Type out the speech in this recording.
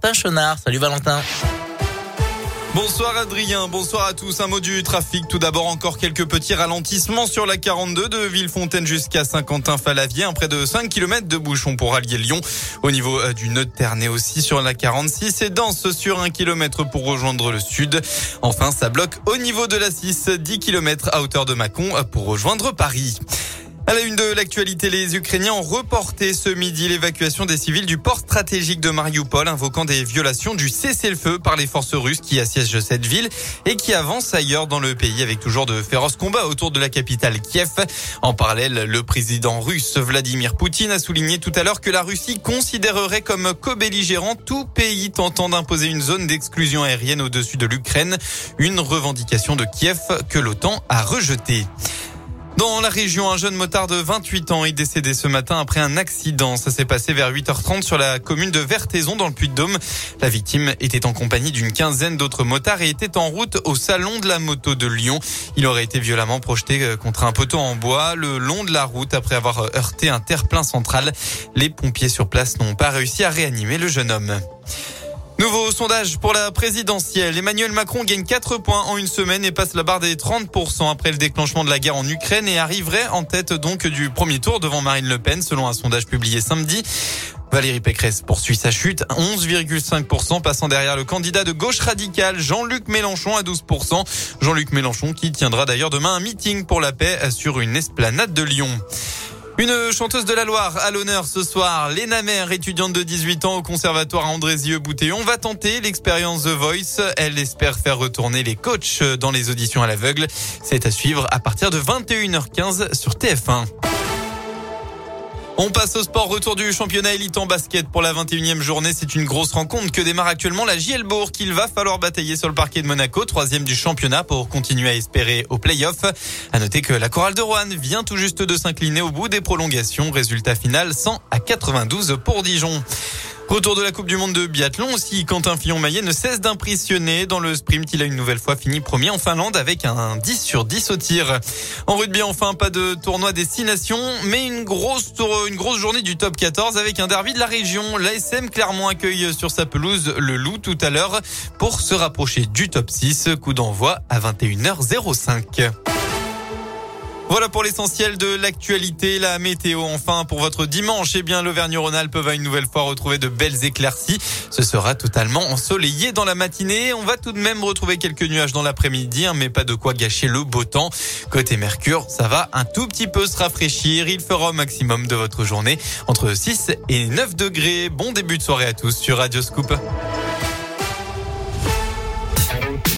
Salut Valentin. Bonsoir Adrien, bonsoir à tous. Un mot du trafic. Tout d'abord, encore quelques petits ralentissements sur la 42 de Villefontaine jusqu'à Saint-Quentin-Falavier. Près de 5 km de bouchons pour allier Lyon. Au niveau euh, du nœud de Ternay aussi sur la 46 et dense sur 1 km pour rejoindre le sud. Enfin, ça bloque au niveau de la 6, 10 km à hauteur de Mâcon pour rejoindre Paris. À la une de l'actualité, les Ukrainiens ont reporté ce midi l'évacuation des civils du port stratégique de Mariupol, invoquant des violations du cessez-le-feu par les forces russes qui assiègent cette ville et qui avancent ailleurs dans le pays avec toujours de féroces combats autour de la capitale Kiev. En parallèle, le président russe Vladimir Poutine a souligné tout à l'heure que la Russie considérerait comme co-belligérant tout pays tentant d'imposer une zone d'exclusion aérienne au-dessus de l'Ukraine, une revendication de Kiev que l'OTAN a rejetée. Dans la région, un jeune motard de 28 ans est décédé ce matin après un accident. Ça s'est passé vers 8h30 sur la commune de Vertaison dans le Puy-de-Dôme. La victime était en compagnie d'une quinzaine d'autres motards et était en route au salon de la moto de Lyon. Il aurait été violemment projeté euh, contre un poteau en bois le long de la route après avoir euh, heurté un terre-plein central. Les pompiers sur place n'ont pas réussi à réanimer le jeune homme. Nouveau sondage pour la présidentielle. Emmanuel Macron gagne 4 points en une semaine et passe la barre des 30% après le déclenchement de la guerre en Ukraine et arriverait en tête donc du premier tour devant Marine Le Pen selon un sondage publié samedi. Valérie Pécresse poursuit sa chute, 11,5%, passant derrière le candidat de gauche radicale Jean-Luc Mélenchon à 12%. Jean-Luc Mélenchon qui tiendra d'ailleurs demain un meeting pour la paix sur une esplanade de Lyon. Une chanteuse de la Loire à l'honneur ce soir, Léna Mère, étudiante de 18 ans au conservatoire Andrézieux-Boutéon, va tenter l'expérience The Voice. Elle espère faire retourner les coachs dans les auditions à l'aveugle. C'est à suivre à partir de 21h15 sur TF1. On passe au sport. Retour du championnat élite en basket pour la 21e journée. C'est une grosse rencontre que démarre actuellement la Gielbourg qu'il va falloir batailler sur le parquet de Monaco, troisième du championnat pour continuer à espérer au play-off. À noter que la chorale de Rouen vient tout juste de s'incliner au bout des prolongations. Résultat final 100 à 92 pour Dijon. Retour de la Coupe du Monde de biathlon aussi. Quentin Fillon-Maillet ne cesse d'impressionner. Dans le sprint, il a une nouvelle fois fini premier en Finlande avec un 10 sur 10 au tir. En rugby, enfin, pas de tournoi destination, mais une grosse, une grosse journée du top 14 avec un derby de la région. L'ASM Clermont accueille sur sa pelouse le Loup tout à l'heure pour se rapprocher du top 6. Coup d'envoi à 21h05. Voilà pour l'essentiel de l'actualité, la météo. Enfin, pour votre dimanche, eh bien, l'Auvergne-Rhône-Alpes va une nouvelle fois retrouver de belles éclaircies. Ce sera totalement ensoleillé dans la matinée. On va tout de même retrouver quelques nuages dans l'après-midi, hein, mais pas de quoi gâcher le beau temps. Côté Mercure, ça va un tout petit peu se rafraîchir. Il fera au maximum de votre journée entre 6 et 9 degrés. Bon début de soirée à tous sur Radio Scoop.